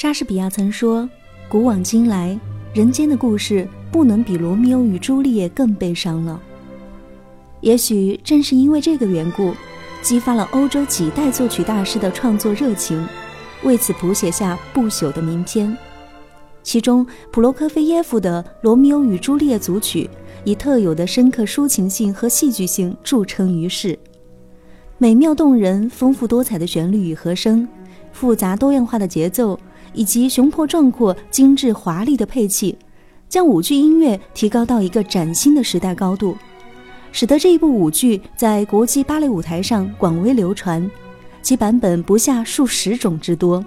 莎士比亚曾说：“古往今来，人间的故事不能比《罗密欧与朱丽叶》更悲伤了。”也许正是因为这个缘故，激发了欧洲几代作曲大师的创作热情，为此谱写下不朽的名篇。其中，普罗科菲耶夫的《罗密欧与朱丽叶》组曲以特有的深刻抒情性和戏剧性著称于世，美妙动人、丰富多彩的旋律与和声，复杂多样化的节奏，以及雄阔壮阔、精致华丽的配器，将舞剧音乐提高到一个崭新的时代高度。使得这一部舞剧在国际芭蕾舞台上广为流传，其版本不下数十种之多。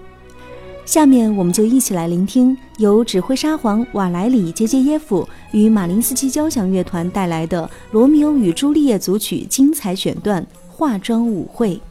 下面我们就一起来聆听由指挥沙皇瓦莱里·杰杰耶夫与马林斯基交响乐团带来的《罗密欧与朱丽叶》组曲精彩选段——化妆舞会。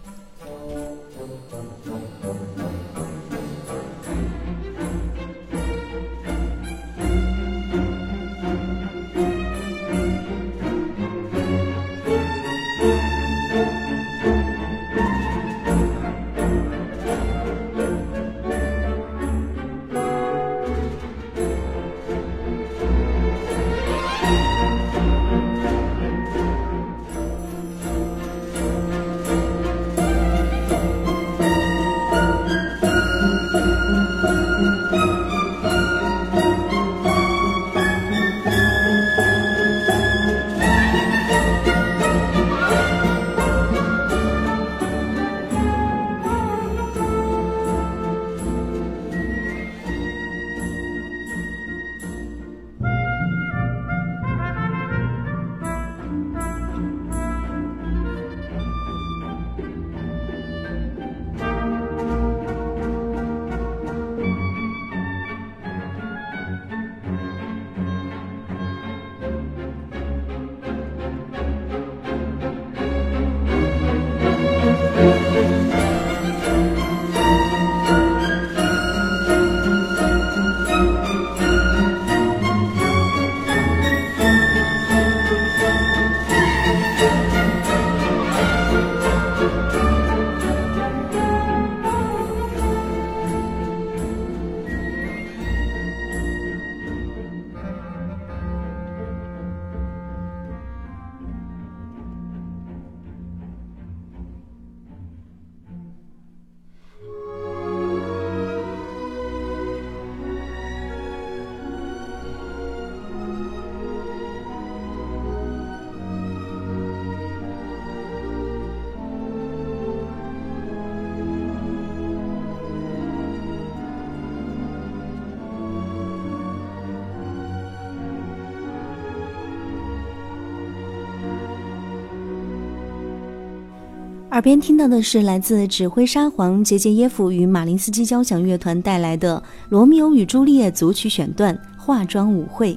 耳边听到的是来自指挥沙皇杰杰耶夫与马林斯基交响乐团带来的《罗密欧与朱丽叶》组曲选段《化妆舞会》。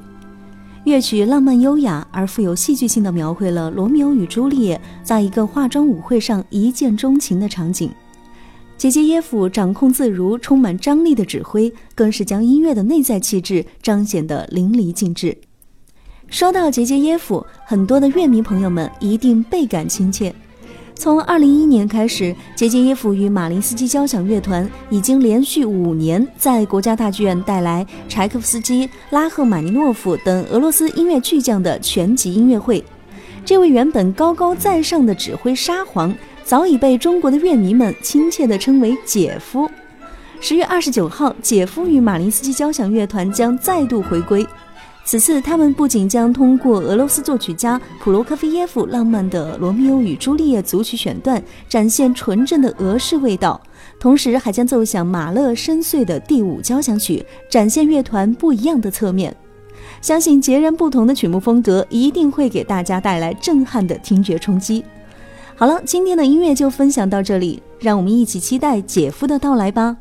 乐曲浪漫优雅而富有戏剧性的描绘了罗密欧与朱丽叶在一个化妆舞会上一见钟情的场景。杰杰耶夫掌控自如、充满张力的指挥，更是将音乐的内在气质彰显得淋漓尽致。说到杰杰耶夫，很多的乐迷朋友们一定倍感亲切。从二零一一年开始，杰杰耶夫与马林斯基交响乐团已经连续五年在国家大剧院带来柴可夫斯基、拉赫玛尼诺夫等俄罗斯音乐巨匠的全集音乐会。这位原本高高在上的指挥沙皇，早已被中国的乐迷们亲切地称为“姐夫”。十月二十九号，姐夫与马林斯基交响乐团将再度回归。此次，他们不仅将通过俄罗斯作曲家普罗科菲耶夫浪漫的《罗密欧与朱丽叶》组曲选段，展现纯正的俄式味道，同时还将奏响马勒深邃的第五交响曲，展现乐团不一样的侧面。相信截然不同的曲目风格一定会给大家带来震撼的听觉冲击。好了，今天的音乐就分享到这里，让我们一起期待姐夫的到来吧。